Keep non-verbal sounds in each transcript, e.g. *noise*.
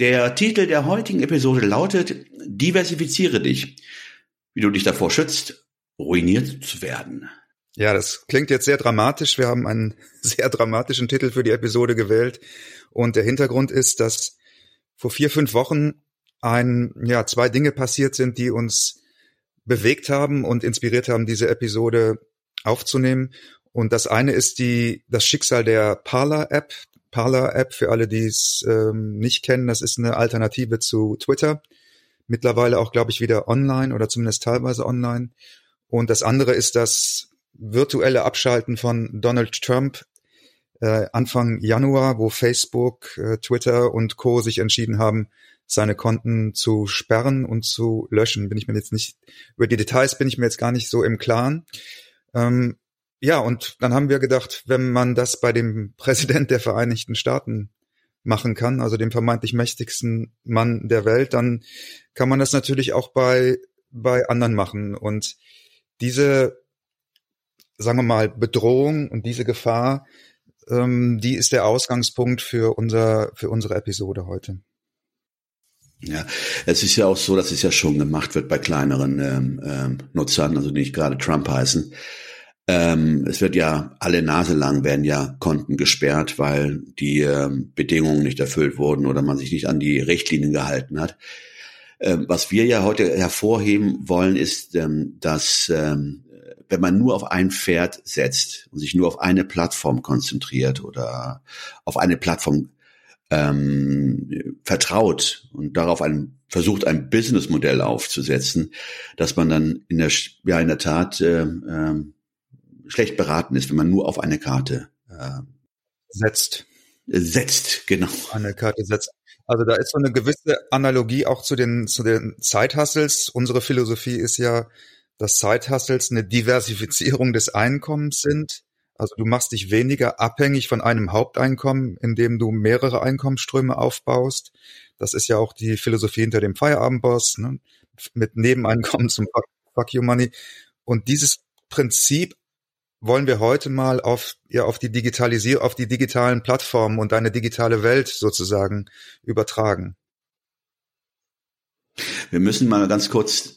Der Titel der heutigen Episode lautet Diversifiziere dich, wie du dich davor schützt, ruiniert zu werden. Ja, das klingt jetzt sehr dramatisch. Wir haben einen *laughs* sehr dramatischen Titel für die Episode gewählt. Und der Hintergrund ist, dass vor vier, fünf Wochen ein, ja, zwei Dinge passiert sind, die uns bewegt haben und inspiriert haben, diese Episode aufzunehmen. Und das eine ist die, das Schicksal der Parler-App. Parler-App, für alle, die es ähm, nicht kennen, das ist eine Alternative zu Twitter. Mittlerweile auch, glaube ich, wieder online oder zumindest teilweise online. Und das andere ist das virtuelle Abschalten von Donald Trump äh, Anfang Januar, wo Facebook, äh, Twitter und Co. sich entschieden haben, seine Konten zu sperren und zu löschen. Bin ich mir jetzt nicht, über die Details bin ich mir jetzt gar nicht so im Klaren. Ähm, ja, und dann haben wir gedacht, wenn man das bei dem Präsident der Vereinigten Staaten machen kann, also dem vermeintlich mächtigsten Mann der Welt, dann kann man das natürlich auch bei, bei anderen machen. Und diese, sagen wir mal, Bedrohung und diese Gefahr, ähm, die ist der Ausgangspunkt für unser, für unsere Episode heute. Ja, es ist ja auch so, dass es ja schon gemacht wird bei kleineren ähm, ähm, Nutzern, also die nicht gerade Trump heißen. Ähm, es wird ja alle Nase lang werden ja Konten gesperrt, weil die ähm, Bedingungen nicht erfüllt wurden oder man sich nicht an die Richtlinien gehalten hat. Ähm, was wir ja heute hervorheben wollen, ist, ähm, dass ähm, wenn man nur auf ein Pferd setzt und sich nur auf eine Plattform konzentriert oder auf eine Plattform ähm, vertraut und darauf ein, versucht, ein Businessmodell aufzusetzen, dass man dann in der, ja, in der Tat äh, äh, schlecht beraten ist, wenn man nur auf eine Karte äh, setzt. Setzt, genau. Eine Karte setzt. Also da ist so eine gewisse Analogie auch zu den, zu den Zeithustles. Unsere Philosophie ist ja, dass Side-Hustles eine Diversifizierung des Einkommens sind. Also du machst dich weniger abhängig von einem Haupteinkommen, indem du mehrere Einkommensströme aufbaust. Das ist ja auch die Philosophie hinter dem Feierabendboss, ne? mit Nebeneinkommen zum Fuck You Money. Und dieses Prinzip wollen wir heute mal auf, ja, auf die Digitalisierung, auf die digitalen Plattformen und eine digitale Welt sozusagen übertragen. Wir müssen mal ganz kurz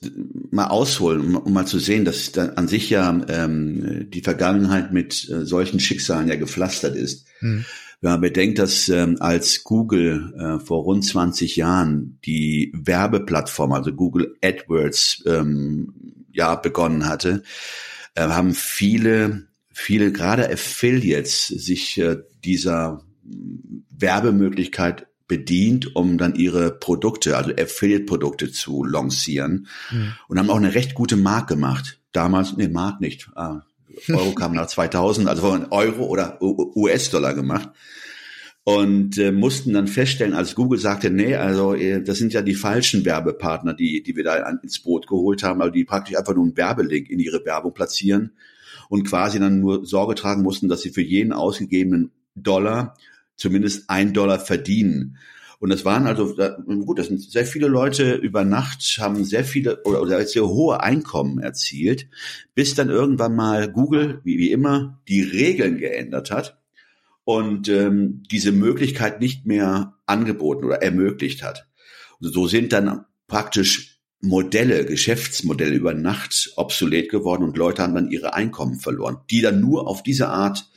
mal ausholen, um, um mal zu sehen, dass da an sich ja ähm, die Vergangenheit mit äh, solchen Schicksalen ja gepflastert ist. Mhm. Wenn man bedenkt, dass ähm, als Google äh, vor rund 20 Jahren die Werbeplattform, also Google AdWords, ähm, ja begonnen hatte, äh, haben viele, viele gerade Affiliates sich äh, dieser Werbemöglichkeit bedient, um dann ihre Produkte, also Affiliate-Produkte zu lancieren mhm. und haben auch eine recht gute Mark gemacht. Damals, nee, Mark nicht. Ah, Euro kam nach 2000, also Euro oder US-Dollar gemacht und äh, mussten dann feststellen, als Google sagte, nee, also äh, das sind ja die falschen Werbepartner, die die wir da ins Boot geholt haben, also die praktisch einfach nur einen Werbelink in ihre Werbung platzieren und quasi dann nur Sorge tragen mussten, dass sie für jeden ausgegebenen Dollar zumindest ein Dollar verdienen. Und das waren also, gut, das sind sehr viele Leute über Nacht, haben sehr viele oder sehr hohe Einkommen erzielt, bis dann irgendwann mal Google, wie, wie immer, die Regeln geändert hat und ähm, diese Möglichkeit nicht mehr angeboten oder ermöglicht hat. Und so sind dann praktisch Modelle, Geschäftsmodelle über Nacht obsolet geworden und Leute haben dann ihre Einkommen verloren, die dann nur auf diese Art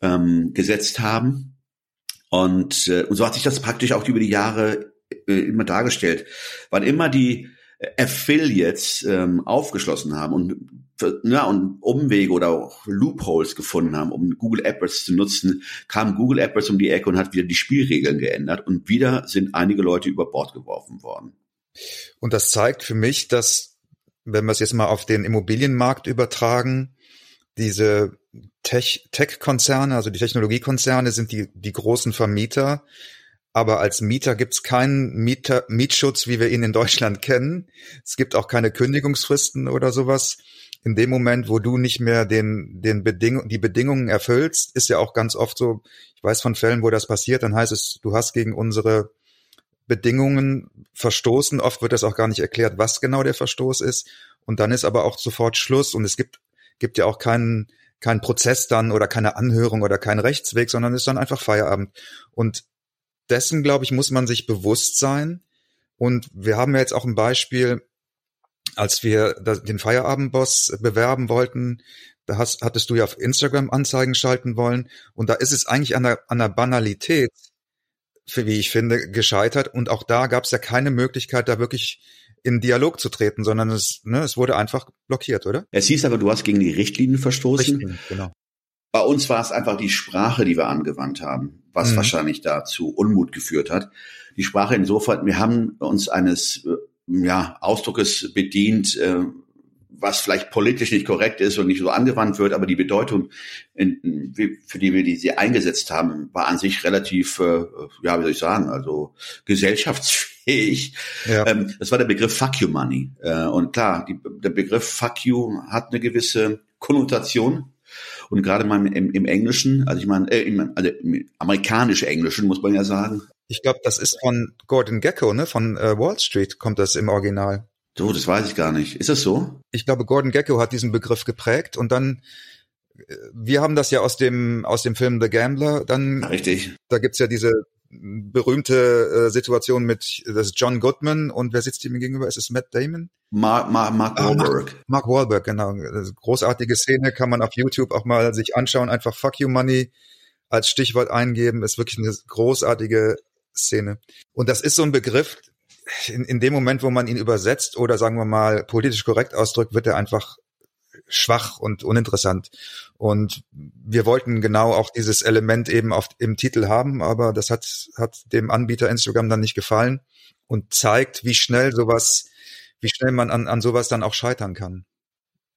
ähm, gesetzt haben und, äh, und so hat sich das praktisch auch über die Jahre äh, immer dargestellt. Wann immer die Affiliates ähm, aufgeschlossen haben und ja, und Umwege oder auch Loopholes gefunden haben, um Google AdWords zu nutzen, kam Google AdWords um die Ecke und hat wieder die Spielregeln geändert und wieder sind einige Leute über Bord geworfen worden. Und das zeigt für mich, dass, wenn wir es jetzt mal auf den Immobilienmarkt übertragen, diese Tech-Konzerne, also die Technologiekonzerne sind die, die großen Vermieter. Aber als Mieter gibt's keinen Mieter, Mietschutz, wie wir ihn in Deutschland *laughs* kennen. Es gibt auch keine Kündigungsfristen oder sowas. In dem Moment, wo du nicht mehr den, den Beding die Bedingungen erfüllst, ist ja auch ganz oft so, ich weiß von Fällen, wo das passiert, dann heißt es, du hast gegen unsere Bedingungen verstoßen. Oft wird das auch gar nicht erklärt, was genau der Verstoß ist. Und dann ist aber auch sofort Schluss. Und es gibt, gibt ja auch keinen, keinen Prozess dann oder keine Anhörung oder keinen Rechtsweg, sondern ist dann einfach Feierabend. Und dessen, glaube ich, muss man sich bewusst sein. Und wir haben ja jetzt auch ein Beispiel, als wir den Feierabendboss bewerben wollten, da hast, hattest du ja auf Instagram Anzeigen schalten wollen. Und da ist es eigentlich an der, an der Banalität, für wie ich finde, gescheitert. Und auch da gab es ja keine Möglichkeit, da wirklich in Dialog zu treten, sondern es, ne, es wurde einfach blockiert, oder? Es hieß aber, du hast gegen die Richtlinien verstoßen. Richtlinien, genau. Bei uns war es einfach die Sprache, die wir angewandt haben, was mhm. wahrscheinlich dazu Unmut geführt hat. Die Sprache insofern, wir haben uns eines äh, ja, Ausdruckes bedient, äh, was vielleicht politisch nicht korrekt ist und nicht so angewandt wird, aber die Bedeutung, in, für die wir die eingesetzt haben, war an sich relativ, äh, ja, wie soll ich sagen, also gesellschaftsfähig. Ja. Ähm, das war der Begriff Fuck you Money. Äh, und klar, die, der Begriff Fuck you hat eine gewisse Konnotation. Und gerade mal im, im Englischen, also ich meine, äh, im, also im amerikanischen Englischen muss man ja sagen. Ich glaube, das ist von Gordon Gecko, ne? Von äh, Wall Street kommt das im Original. So, das weiß ich gar nicht. Ist das so? Ich glaube, Gordon Gecko hat diesen Begriff geprägt und dann äh, wir haben das ja aus dem aus dem Film The Gambler dann richtig da gibt's ja diese berühmte äh, Situation mit das ist John Goodman und wer sitzt ihm gegenüber? Ist es Matt Damon? Mark, Mark, Mark Wahlberg ah, Mark, Mark Wahlberg genau. Großartige Szene kann man auf YouTube auch mal sich anschauen. Einfach Fuck You Money als Stichwort eingeben. Ist wirklich eine großartige Szene. Und das ist so ein Begriff in, in dem Moment, wo man ihn übersetzt oder sagen wir mal politisch korrekt ausdrückt, wird er einfach schwach und uninteressant. Und wir wollten genau auch dieses Element eben auf, im Titel haben, aber das hat, hat dem Anbieter Instagram dann nicht gefallen und zeigt, wie schnell sowas, wie schnell man an, an sowas dann auch scheitern kann.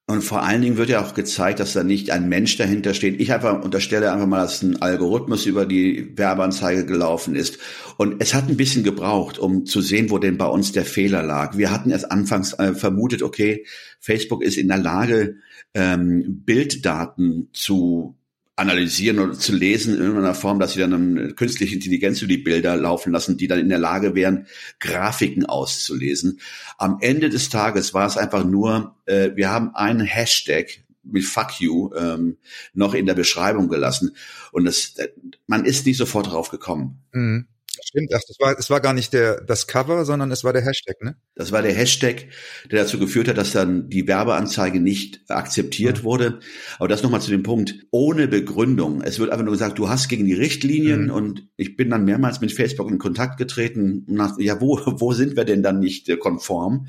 Und vor allen Dingen wird ja auch gezeigt, dass da nicht ein Mensch dahinter steht. Ich einfach unterstelle einfach mal, dass ein Algorithmus über die Werbeanzeige gelaufen ist. Und es hat ein bisschen gebraucht, um zu sehen, wo denn bei uns der Fehler lag. Wir hatten erst anfangs äh, vermutet, okay, Facebook ist in der Lage, ähm, Bilddaten zu analysieren oder zu lesen in irgendeiner Form, dass sie dann eine künstliche Intelligenz über die Bilder laufen lassen, die dann in der Lage wären, Grafiken auszulesen. Am Ende des Tages war es einfach nur, äh, wir haben einen Hashtag mit Fuck you ähm, noch in der Beschreibung gelassen und das, äh, man ist nicht sofort drauf gekommen. Mhm. Stimmt, ach, das war, es war gar nicht der, das Cover, sondern es war der Hashtag, ne? Das war der Hashtag, der dazu geführt hat, dass dann die Werbeanzeige nicht akzeptiert mhm. wurde. Aber das nochmal zu dem Punkt, ohne Begründung. Es wird einfach nur gesagt, du hast gegen die Richtlinien mhm. und ich bin dann mehrmals mit Facebook in Kontakt getreten nach, ja, wo, wo sind wir denn dann nicht äh, konform?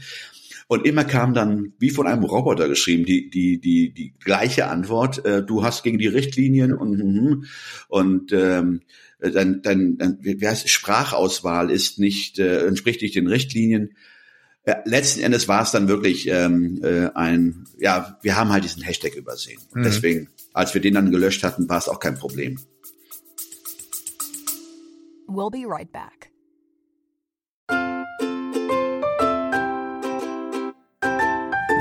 Und immer kam dann, wie von einem Roboter geschrieben, die, die, die, die gleiche Antwort, äh, du hast gegen die Richtlinien und, mhm. und ähm, dein, dein, dein wie heißt, Sprachauswahl ist nicht, äh, entspricht nicht den Richtlinien. Ja, letzten Endes war es dann wirklich ähm, äh, ein, ja, wir haben halt diesen Hashtag übersehen. Mhm. Deswegen, als wir den dann gelöscht hatten, war es auch kein Problem. We'll be right back.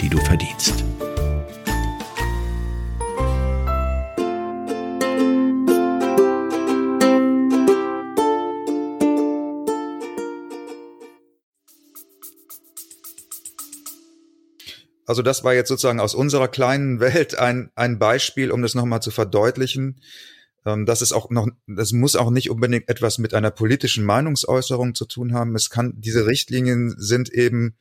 die du verdienst. Also das war jetzt sozusagen aus unserer kleinen Welt ein, ein Beispiel, um das nochmal zu verdeutlichen. Ähm, das ist auch noch, das muss auch nicht unbedingt etwas mit einer politischen Meinungsäußerung zu tun haben. Es kann, diese Richtlinien sind eben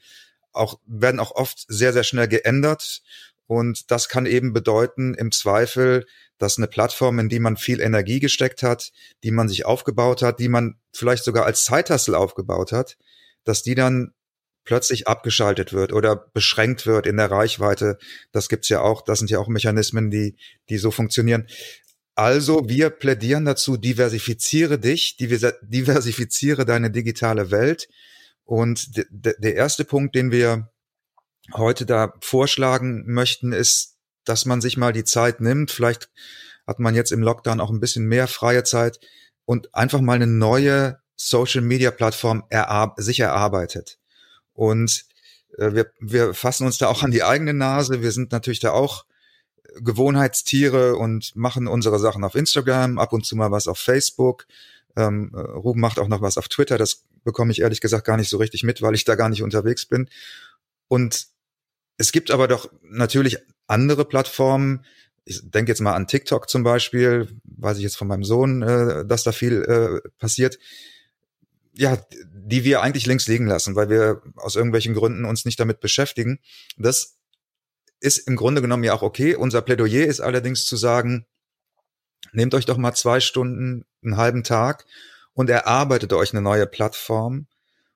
auch, werden auch oft sehr, sehr schnell geändert. Und das kann eben bedeuten, im Zweifel, dass eine Plattform, in die man viel Energie gesteckt hat, die man sich aufgebaut hat, die man vielleicht sogar als Zeithassel aufgebaut hat, dass die dann plötzlich abgeschaltet wird oder beschränkt wird in der Reichweite. Das gibt's ja auch, das sind ja auch Mechanismen, die, die so funktionieren. Also wir plädieren dazu, diversifiziere dich, diversifiziere deine digitale Welt. Und der erste Punkt, den wir heute da vorschlagen möchten, ist, dass man sich mal die Zeit nimmt. Vielleicht hat man jetzt im Lockdown auch ein bisschen mehr freie Zeit und einfach mal eine neue Social Media Plattform erar sich erarbeitet. Und äh, wir, wir fassen uns da auch an die eigene Nase. Wir sind natürlich da auch Gewohnheitstiere und machen unsere Sachen auf Instagram, ab und zu mal was auf Facebook. Ähm, äh, Ruben macht auch noch was auf Twitter. Das bekomme ich ehrlich gesagt gar nicht so richtig mit, weil ich da gar nicht unterwegs bin. Und es gibt aber doch natürlich andere Plattformen. Ich denke jetzt mal an TikTok zum Beispiel, weiß ich jetzt von meinem Sohn, äh, dass da viel äh, passiert. Ja, die wir eigentlich links liegen lassen, weil wir aus irgendwelchen Gründen uns nicht damit beschäftigen. Das ist im Grunde genommen ja auch okay. Unser Plädoyer ist allerdings zu sagen, nehmt euch doch mal zwei Stunden, einen halben Tag und erarbeitet euch eine neue Plattform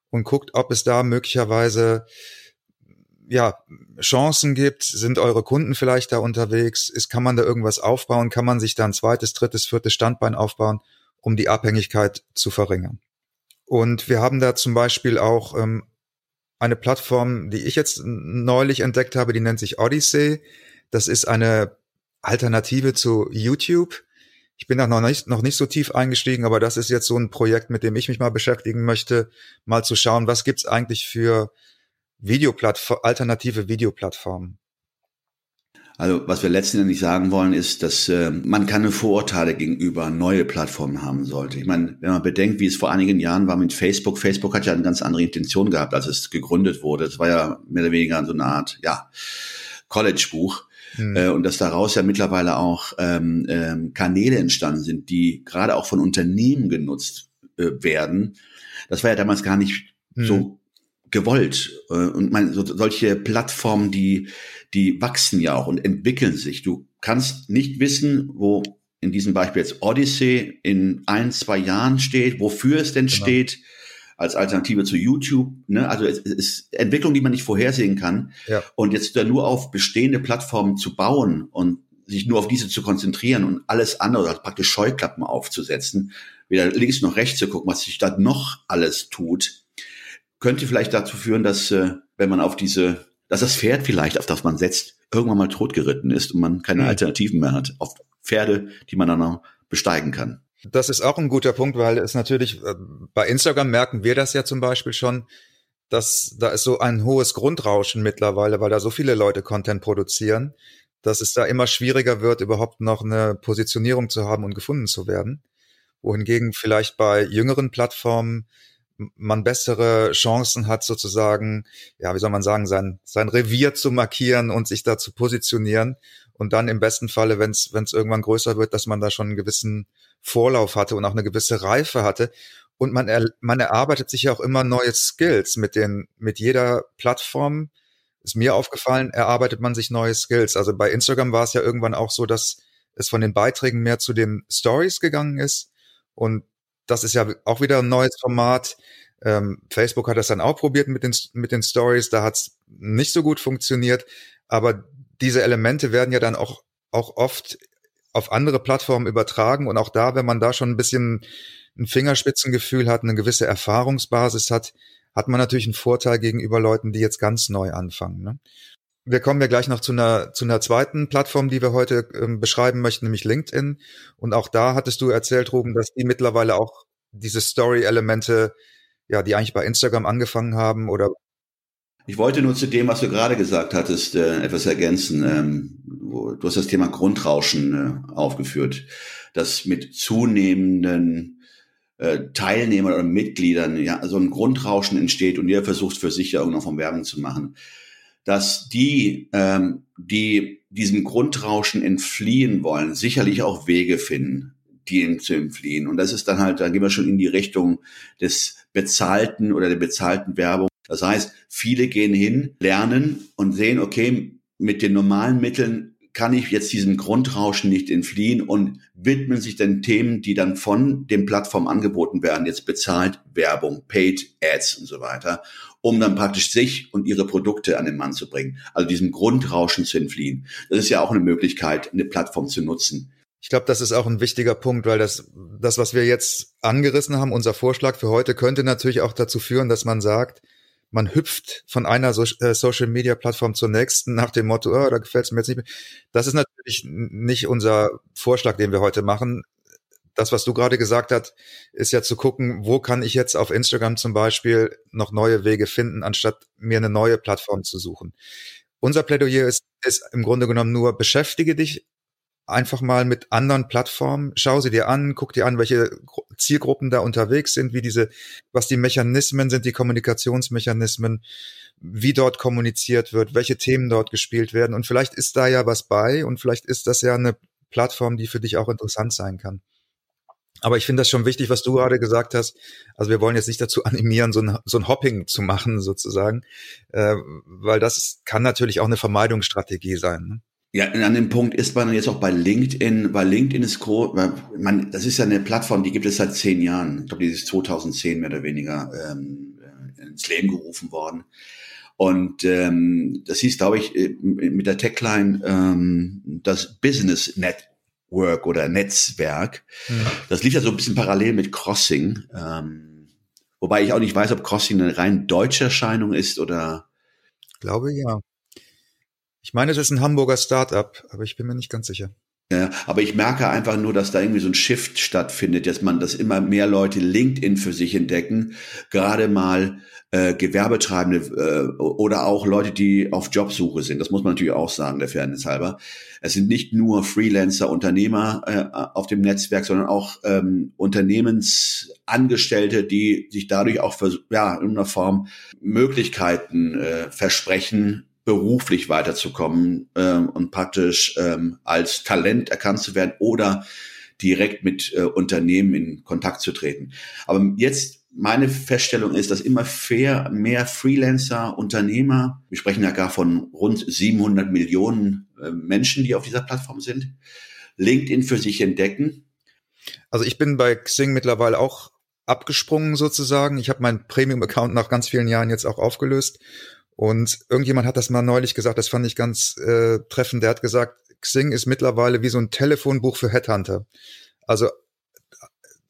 und guckt, ob es da möglicherweise ja, Chancen gibt, sind eure Kunden vielleicht da unterwegs, ist, kann man da irgendwas aufbauen, kann man sich da ein zweites, drittes, viertes Standbein aufbauen, um die Abhängigkeit zu verringern. Und wir haben da zum Beispiel auch ähm, eine Plattform, die ich jetzt neulich entdeckt habe, die nennt sich Odyssey. Das ist eine Alternative zu YouTube. Ich bin da noch nicht, noch nicht so tief eingestiegen, aber das ist jetzt so ein Projekt, mit dem ich mich mal beschäftigen möchte, mal zu schauen, was gibt's eigentlich für Videoplattform, alternative Videoplattformen. Also was wir letztendlich sagen wollen, ist, dass äh, man keine Vorurteile gegenüber neue Plattformen haben sollte. Ich meine, wenn man bedenkt, wie es vor einigen Jahren war mit Facebook, Facebook hat ja eine ganz andere Intention gehabt, als es gegründet wurde. Es war ja mehr oder weniger so eine Art, ja, College-Buch. Mhm. Äh, und dass daraus ja mittlerweile auch ähm, ähm, Kanäle entstanden sind, die gerade auch von Unternehmen genutzt äh, werden. Das war ja damals gar nicht mhm. so gewollt. Äh, und man, so, solche Plattformen, die die wachsen ja auch und entwickeln sich. Du kannst nicht wissen, wo in diesem Beispiel jetzt Odyssey in ein, zwei Jahren steht, wofür es denn genau. steht, als Alternative zu YouTube. Ne? Also es ist Entwicklung, die man nicht vorhersehen kann. Ja. Und jetzt da nur auf bestehende Plattformen zu bauen und sich nur auf diese zu konzentrieren und alles andere, also praktisch Scheuklappen aufzusetzen, weder links noch rechts zu gucken, was sich da noch alles tut, könnte vielleicht dazu führen, dass äh, wenn man auf diese dass das Pferd vielleicht, auf das man setzt, irgendwann mal totgeritten ist und man keine mhm. Alternativen mehr hat auf Pferde, die man dann noch besteigen kann. Das ist auch ein guter Punkt, weil es natürlich, äh, bei Instagram merken wir das ja zum Beispiel schon, dass da ist so ein hohes Grundrauschen mittlerweile, weil da so viele Leute Content produzieren, dass es da immer schwieriger wird, überhaupt noch eine Positionierung zu haben und gefunden zu werden. Wohingegen vielleicht bei jüngeren Plattformen man bessere Chancen hat, sozusagen, ja, wie soll man sagen, sein, sein Revier zu markieren und sich da zu positionieren. Und dann im besten Falle, wenn es irgendwann größer wird, dass man da schon einen gewissen Vorlauf hatte und auch eine gewisse Reife hatte. Und man, er, man erarbeitet sich ja auch immer neue Skills mit den, mit jeder Plattform. Ist mir aufgefallen, erarbeitet man sich neue Skills. Also bei Instagram war es ja irgendwann auch so, dass es von den Beiträgen mehr zu den Stories gegangen ist. Und das ist ja auch wieder ein neues Format. Ähm, Facebook hat das dann auch probiert mit den, mit den Stories, da hat es nicht so gut funktioniert, aber diese Elemente werden ja dann auch, auch oft auf andere Plattformen übertragen und auch da, wenn man da schon ein bisschen ein Fingerspitzengefühl hat, eine gewisse Erfahrungsbasis hat, hat man natürlich einen Vorteil gegenüber Leuten, die jetzt ganz neu anfangen. Ne? Wir kommen ja gleich noch zu einer, zu einer zweiten Plattform, die wir heute ähm, beschreiben möchten, nämlich LinkedIn. Und auch da hattest du erzählt, Ruben, dass die mittlerweile auch diese Story-Elemente, ja, die eigentlich bei Instagram angefangen haben oder ich wollte nur zu dem, was du gerade gesagt hattest, äh, etwas ergänzen. Ähm, wo, du hast das Thema Grundrauschen äh, aufgeführt, dass mit zunehmenden äh, Teilnehmern oder Mitgliedern ja so ein Grundrauschen entsteht und jeder versucht für sich ja irgendeine Form Werbung zu machen. dass die, ähm, die diesem Grundrauschen entfliehen wollen, sicherlich auch Wege finden, die zu entfliehen. Und das ist dann halt, da gehen wir schon in die Richtung des bezahlten oder der bezahlten Werbung. Das heißt, viele gehen hin, lernen und sehen, okay, mit den normalen Mitteln kann ich jetzt diesem Grundrauschen nicht entfliehen und widmen sich den Themen, die dann von den Plattformen angeboten werden, jetzt bezahlt Werbung, Paid Ads und so weiter, um dann praktisch sich und ihre Produkte an den Mann zu bringen, also diesem Grundrauschen zu entfliehen. Das ist ja auch eine Möglichkeit, eine Plattform zu nutzen. Ich glaube, das ist auch ein wichtiger Punkt, weil das, das, was wir jetzt angerissen haben, unser Vorschlag für heute, könnte natürlich auch dazu führen, dass man sagt, man hüpft von einer so äh, Social Media Plattform zur nächsten nach dem Motto, oh, da gefällt es mir jetzt nicht mehr. Das ist natürlich nicht unser Vorschlag, den wir heute machen. Das, was du gerade gesagt hast, ist ja zu gucken, wo kann ich jetzt auf Instagram zum Beispiel noch neue Wege finden, anstatt mir eine neue Plattform zu suchen. Unser Plädoyer ist, ist im Grunde genommen nur, beschäftige dich einfach mal mit anderen Plattformen. Schau sie dir an, guck dir an, welche Zielgruppen da unterwegs sind, wie diese, was die Mechanismen sind, die Kommunikationsmechanismen, wie dort kommuniziert wird, welche Themen dort gespielt werden. Und vielleicht ist da ja was bei und vielleicht ist das ja eine Plattform, die für dich auch interessant sein kann. Aber ich finde das schon wichtig, was du gerade gesagt hast. Also wir wollen jetzt nicht dazu animieren, so ein, so ein Hopping zu machen sozusagen, äh, weil das kann natürlich auch eine Vermeidungsstrategie sein. Ne? Ja, an dem Punkt ist man jetzt auch bei LinkedIn, weil LinkedIn ist groß, man, das ist ja eine Plattform, die gibt es seit zehn Jahren. Ich glaube, die ist 2010 mehr oder weniger ähm, ins Leben gerufen worden. Und ähm, das hieß, glaube ich, äh, mit der Tagline ähm, das Business Network oder Netzwerk. Mhm. Das lief ja so ein bisschen parallel mit Crossing. Ähm, wobei ich auch nicht weiß, ob Crossing eine rein deutsche Erscheinung ist oder. Ich glaube ja. Ich meine, das ist ein Hamburger Startup, aber ich bin mir nicht ganz sicher. Ja, aber ich merke einfach nur, dass da irgendwie so ein Shift stattfindet, dass man, dass immer mehr Leute LinkedIn für sich entdecken, gerade mal äh, Gewerbetreibende äh, oder auch Leute, die auf Jobsuche sind. Das muss man natürlich auch sagen, der Fairness halber. Es sind nicht nur Freelancer, Unternehmer äh, auf dem Netzwerk, sondern auch ähm, Unternehmensangestellte, die sich dadurch auch für, ja, in einer Form Möglichkeiten äh, versprechen, beruflich weiterzukommen ähm, und praktisch ähm, als Talent erkannt zu werden oder direkt mit äh, Unternehmen in Kontakt zu treten. Aber jetzt meine Feststellung ist, dass immer fair, mehr Freelancer, Unternehmer, wir sprechen ja gar von rund 700 Millionen äh, Menschen, die auf dieser Plattform sind, LinkedIn für sich entdecken. Also ich bin bei Xing mittlerweile auch abgesprungen sozusagen. Ich habe meinen Premium-Account nach ganz vielen Jahren jetzt auch aufgelöst und irgendjemand hat das mal neulich gesagt, das fand ich ganz äh, treffend. Der hat gesagt, Xing ist mittlerweile wie so ein Telefonbuch für Headhunter. Also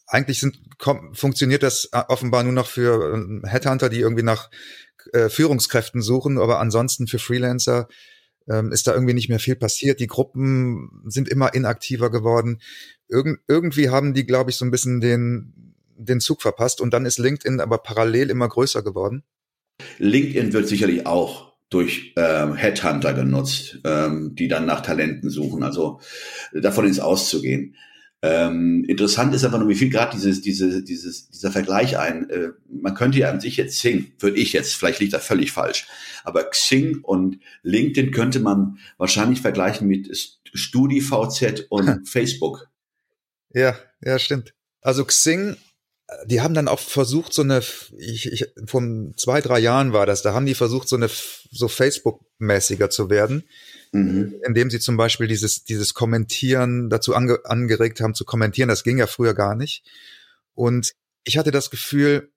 eigentlich sind, komm, funktioniert das äh, offenbar nur noch für äh, Headhunter, die irgendwie nach äh, Führungskräften suchen, aber ansonsten für Freelancer ähm, ist da irgendwie nicht mehr viel passiert. Die Gruppen sind immer inaktiver geworden. Irgend, irgendwie haben die, glaube ich, so ein bisschen den, den Zug verpasst und dann ist LinkedIn aber parallel immer größer geworden. LinkedIn wird sicherlich auch durch ähm, Headhunter genutzt, ähm, die dann nach Talenten suchen. Also davon ist auszugehen. Ähm, interessant ist einfach nur, wie viel gerade dieses, diese, dieses, dieser Vergleich ein. Äh, man könnte ja an sich jetzt Xing, würde ich jetzt, vielleicht liegt das völlig falsch, aber Xing und LinkedIn könnte man wahrscheinlich vergleichen mit StudiVZ und *laughs* Facebook. Ja, ja, stimmt. Also Xing die haben dann auch versucht, so eine, ich, ich, vor zwei, drei Jahren war das, da haben die versucht, so eine, so Facebook-mäßiger zu werden, mhm. indem sie zum Beispiel dieses, dieses Kommentieren dazu ange, angeregt haben zu kommentieren. Das ging ja früher gar nicht. Und ich hatte das Gefühl,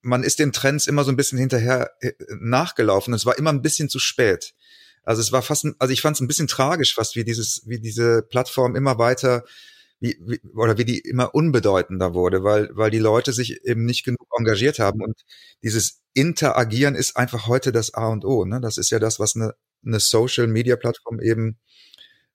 man ist den Trends immer so ein bisschen hinterher äh, nachgelaufen. Es war immer ein bisschen zu spät. Also es war fast, also ich fand es ein bisschen tragisch, fast wie dieses, wie diese Plattform immer weiter wie, wie, oder wie die immer unbedeutender wurde, weil, weil die Leute sich eben nicht genug engagiert haben. Und dieses Interagieren ist einfach heute das A und O. Ne? Das ist ja das, was eine, eine Social Media Plattform eben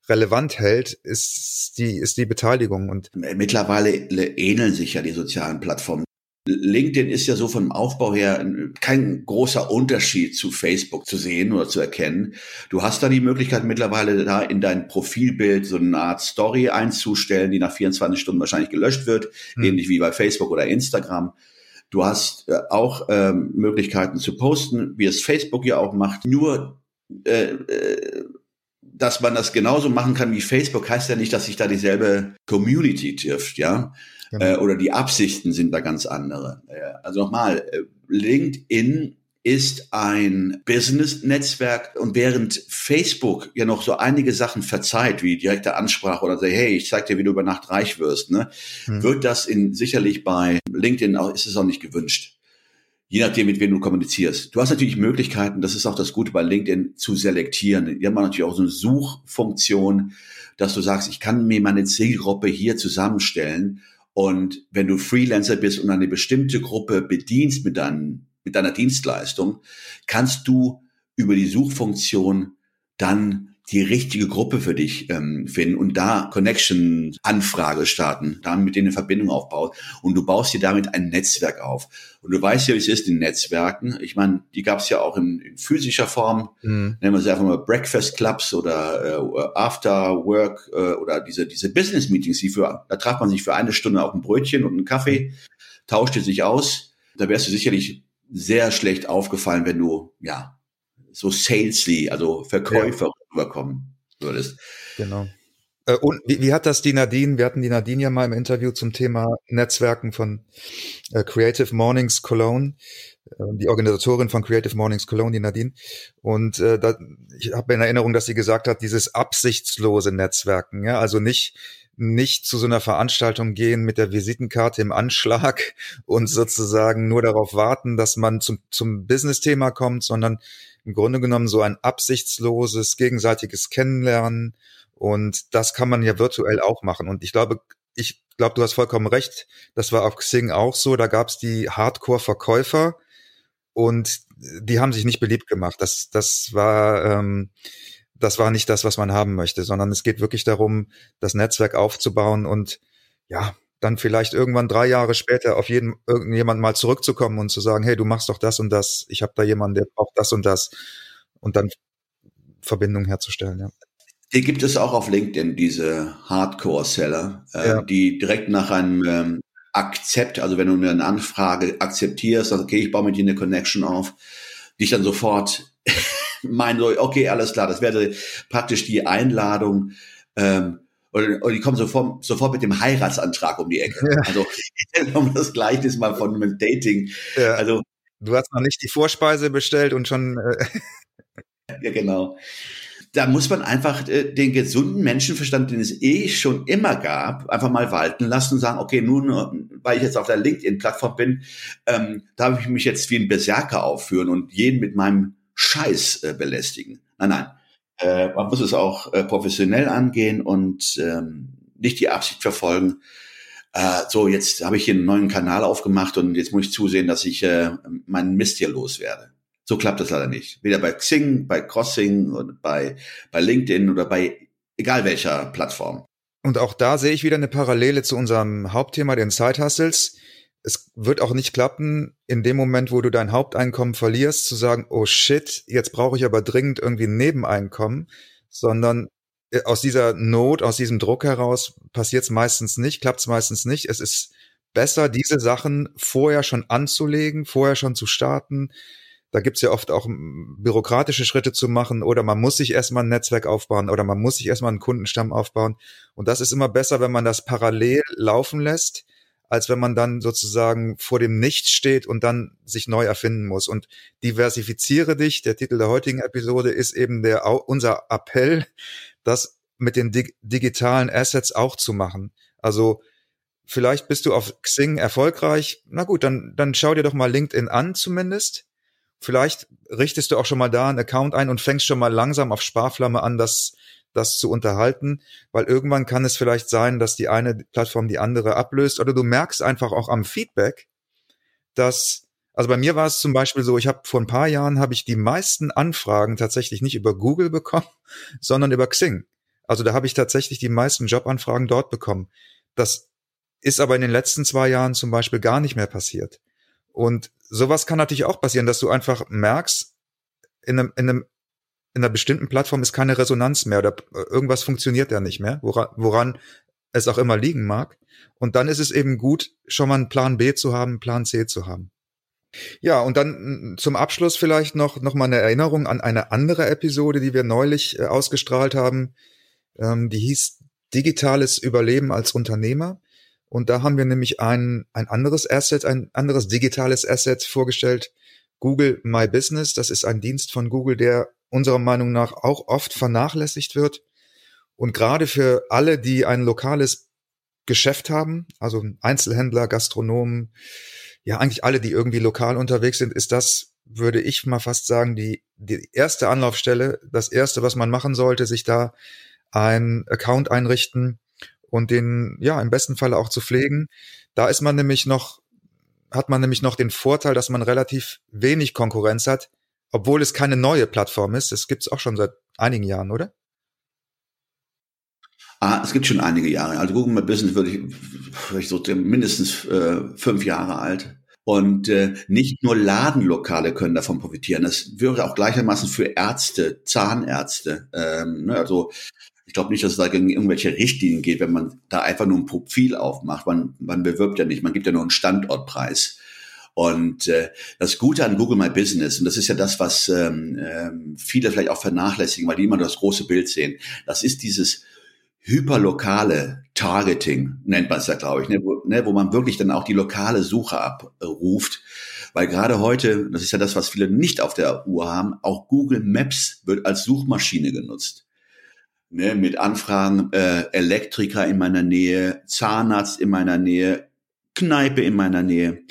relevant hält, ist die, ist die Beteiligung. Und Mittlerweile ähneln sich ja die sozialen Plattformen. LinkedIn ist ja so vom Aufbau her kein großer Unterschied zu Facebook zu sehen oder zu erkennen. Du hast da die Möglichkeit mittlerweile da in dein Profilbild so eine Art Story einzustellen, die nach 24 Stunden wahrscheinlich gelöscht wird, mhm. ähnlich wie bei Facebook oder Instagram. Du hast äh, auch ähm, Möglichkeiten zu posten, wie es Facebook ja auch macht. Nur äh, äh, dass man das genauso machen kann wie Facebook, heißt ja nicht, dass sich da dieselbe Community trifft, ja. Genau. Äh, oder die Absichten sind da ganz andere. Also nochmal, äh, LinkedIn ist ein Business-Netzwerk und während Facebook ja noch so einige Sachen verzeiht, wie direkte Ansprache oder say, hey, ich zeig dir, wie du über Nacht reich wirst, ne, hm. wird das in, sicherlich bei LinkedIn auch, ist es auch nicht gewünscht je nachdem, mit wem du kommunizierst. Du hast natürlich Möglichkeiten, das ist auch das Gute bei LinkedIn, zu selektieren. Die haben natürlich auch so eine Suchfunktion, dass du sagst, ich kann mir meine Zielgruppe hier zusammenstellen. Und wenn du Freelancer bist und eine bestimmte Gruppe bedienst mit, dein, mit deiner Dienstleistung, kannst du über die Suchfunktion dann die richtige Gruppe für dich ähm, finden und da Connection-Anfrage starten, dann mit denen eine Verbindung aufbauen und du baust dir damit ein Netzwerk auf. Und du weißt ja, wie es ist in Netzwerken. Ich meine, die gab es ja auch in, in physischer Form, mhm. nennen wir sie einfach mal Breakfast Clubs oder äh, After Work äh, oder diese, diese Business Meetings, die für, da traf man sich für eine Stunde auf ein Brötchen und einen Kaffee, tauschte sich aus. Da wärst du sicherlich sehr schlecht aufgefallen, wenn du, ja, so salesy, also Verkäufer ja. rüberkommen würdest. Genau. Äh, und wie, wie hat das die Nadine, wir hatten die Nadine ja mal im Interview zum Thema Netzwerken von äh, Creative Mornings Cologne, äh, die Organisatorin von Creative Mornings Cologne, die Nadine. Und äh, da, ich habe in Erinnerung, dass sie gesagt hat, dieses absichtslose Netzwerken, ja, also nicht nicht zu so einer Veranstaltung gehen mit der Visitenkarte im Anschlag und sozusagen nur darauf warten, dass man zum, zum Business-Thema kommt, sondern im Grunde genommen so ein absichtsloses, gegenseitiges Kennenlernen. Und das kann man ja virtuell auch machen. Und ich glaube, ich glaube, du hast vollkommen recht. Das war auf Xing auch so. Da gab es die Hardcore-Verkäufer und die haben sich nicht beliebt gemacht. Das, das war, ähm, das war nicht das, was man haben möchte, sondern es geht wirklich darum, das Netzwerk aufzubauen und ja, dann vielleicht irgendwann drei Jahre später auf jeden irgendjemand mal zurückzukommen und zu sagen, hey, du machst doch das und das, ich habe da jemanden, der braucht das und das und dann Verbindung herzustellen, ja. Die gibt es auch auf LinkedIn, diese Hardcore-Seller, äh, ja. die direkt nach einem ähm, Akzept, also wenn du eine Anfrage akzeptierst, also okay, ich baue mit dir eine Connection auf, dich dann sofort meinen, okay, alles klar, das wäre praktisch die Einladung, ähm, und, und die kommen sofort, sofort mit dem Heiratsantrag um die Ecke. Ja. Also *laughs* um das Gleichnis mal von einem Dating. Ja. Also du hast noch nicht die Vorspeise bestellt und schon. Äh *laughs* ja, genau. Da muss man einfach äh, den gesunden Menschenverstand, den es eh schon immer gab, einfach mal walten lassen und sagen, okay, nun, weil ich jetzt auf der LinkedIn-Plattform bin, ähm, darf ich mich jetzt wie ein Berserker aufführen und jeden mit meinem Scheiß äh, belästigen. Nein, nein. Äh, man muss es auch äh, professionell angehen und ähm, nicht die Absicht verfolgen. Äh, so, jetzt habe ich hier einen neuen Kanal aufgemacht und jetzt muss ich zusehen, dass ich äh, meinen Mist hier loswerde. So klappt das leider nicht. Weder bei Xing, bei Crossing und bei, bei LinkedIn oder bei egal welcher Plattform. Und auch da sehe ich wieder eine Parallele zu unserem Hauptthema, den Side Hustles es wird auch nicht klappen, in dem Moment, wo du dein Haupteinkommen verlierst, zu sagen, oh shit, jetzt brauche ich aber dringend irgendwie ein Nebeneinkommen, sondern äh, aus dieser Not, aus diesem Druck heraus passiert es meistens nicht, klappt es meistens nicht. Es ist besser, diese Sachen vorher schon anzulegen, vorher schon zu starten. Da gibt's ja oft auch bürokratische Schritte zu machen oder man muss sich erstmal ein Netzwerk aufbauen oder man muss sich erstmal einen Kundenstamm aufbauen. Und das ist immer besser, wenn man das parallel laufen lässt als wenn man dann sozusagen vor dem Nichts steht und dann sich neu erfinden muss. Und diversifiziere dich, der Titel der heutigen Episode ist eben der, unser Appell, das mit den dig digitalen Assets auch zu machen. Also vielleicht bist du auf Xing erfolgreich. Na gut, dann, dann schau dir doch mal LinkedIn an zumindest. Vielleicht richtest du auch schon mal da einen Account ein und fängst schon mal langsam auf Sparflamme an, das das zu unterhalten, weil irgendwann kann es vielleicht sein, dass die eine Plattform die andere ablöst oder du merkst einfach auch am Feedback, dass also bei mir war es zum Beispiel so, ich habe vor ein paar Jahren habe ich die meisten Anfragen tatsächlich nicht über Google bekommen, *laughs* sondern über Xing. Also da habe ich tatsächlich die meisten Jobanfragen dort bekommen. Das ist aber in den letzten zwei Jahren zum Beispiel gar nicht mehr passiert. Und sowas kann natürlich auch passieren, dass du einfach merkst, in einem, in einem in einer bestimmten Plattform ist keine Resonanz mehr oder irgendwas funktioniert da nicht mehr. Woran, woran es auch immer liegen mag. Und dann ist es eben gut, schon mal einen Plan B zu haben, einen Plan C zu haben. Ja, und dann zum Abschluss vielleicht noch, noch mal eine Erinnerung an eine andere Episode, die wir neulich äh, ausgestrahlt haben. Ähm, die hieß Digitales Überleben als Unternehmer. Und da haben wir nämlich ein, ein anderes Asset, ein anderes digitales Asset vorgestellt. Google My Business. Das ist ein Dienst von Google, der unserer Meinung nach auch oft vernachlässigt wird. Und gerade für alle, die ein lokales Geschäft haben, also Einzelhändler, Gastronomen, ja eigentlich alle, die irgendwie lokal unterwegs sind, ist das, würde ich mal fast sagen, die, die erste Anlaufstelle, das erste, was man machen sollte, sich da ein Account einrichten und den, ja, im besten Falle auch zu pflegen. Da ist man nämlich noch, hat man nämlich noch den Vorteil, dass man relativ wenig Konkurrenz hat, obwohl es keine neue Plattform ist. Das gibt's auch schon seit einigen Jahren, oder? Ah, es gibt schon einige Jahre. Also Google My Business würde ich, würde ich so mindestens äh, fünf Jahre alt. Und äh, nicht nur Ladenlokale können davon profitieren. Das wäre auch gleichermaßen für Ärzte, Zahnärzte. Ähm, ne, also ich glaube nicht, dass es da gegen irgendwelche Richtlinien geht, wenn man da einfach nur ein Profil aufmacht. Man, man bewirbt ja nicht, man gibt ja nur einen Standortpreis. Und äh, das Gute an Google My Business, und das ist ja das, was ähm, äh, viele vielleicht auch vernachlässigen, weil die immer nur das große Bild sehen, das ist dieses hyperlokale Targeting, nennt man es ja, glaube ich, ne, wo, ne, wo man wirklich dann auch die lokale Suche abruft. Weil gerade heute, das ist ja das, was viele nicht auf der Uhr haben, auch Google Maps wird als Suchmaschine genutzt. Ne, mit Anfragen äh, Elektriker in meiner Nähe, Zahnarzt in meiner Nähe, Kneipe in meiner Nähe.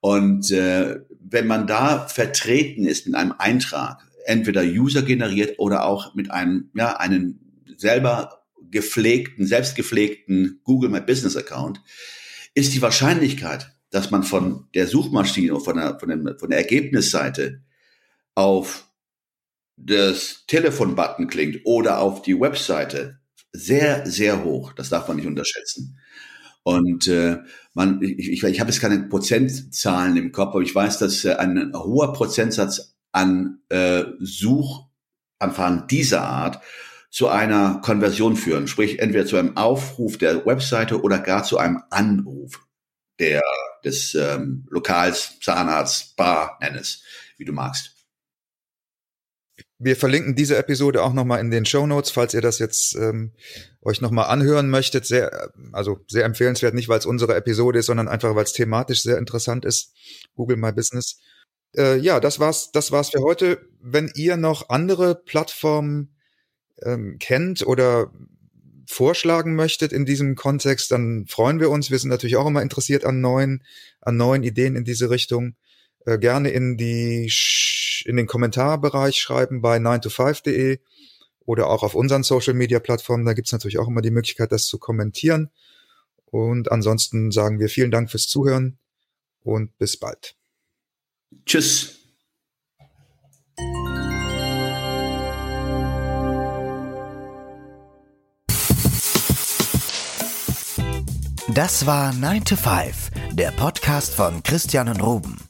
Und äh, wenn man da vertreten ist mit einem Eintrag, entweder User generiert oder auch mit einem, ja, einen selber gepflegten, selbstgepflegten Google My Business Account, ist die Wahrscheinlichkeit, dass man von der Suchmaschine, von der, von, dem, von der Ergebnisseite auf das Telefonbutton klingt oder auf die Webseite sehr, sehr hoch. Das darf man nicht unterschätzen. Und äh, man, ich, ich, ich habe jetzt keine Prozentzahlen im Kopf, aber ich weiß, dass äh, ein hoher Prozentsatz an äh, Suchanfragen dieser Art zu einer Konversion führen, sprich entweder zu einem Aufruf der Webseite oder gar zu einem Anruf der des ähm, Lokals, Zahnarzt, Bar, nenn es, wie du magst. Wir verlinken diese Episode auch nochmal in den Show Notes, falls ihr das jetzt ähm, euch nochmal anhören möchtet. Sehr, also sehr empfehlenswert, nicht weil es unsere Episode ist, sondern einfach, weil es thematisch sehr interessant ist. Google My Business. Äh, ja, das war's, das war's für heute. Wenn ihr noch andere Plattformen ähm, kennt oder vorschlagen möchtet in diesem Kontext, dann freuen wir uns. Wir sind natürlich auch immer interessiert an neuen, an neuen Ideen in diese Richtung. Äh, gerne in die in den Kommentarbereich schreiben bei 9to5.de oder auch auf unseren Social Media Plattformen. Da gibt's natürlich auch immer die Möglichkeit, das zu kommentieren. Und ansonsten sagen wir vielen Dank fürs Zuhören und bis bald. Tschüss. Das war 9 to 5, der Podcast von Christian und Ruben.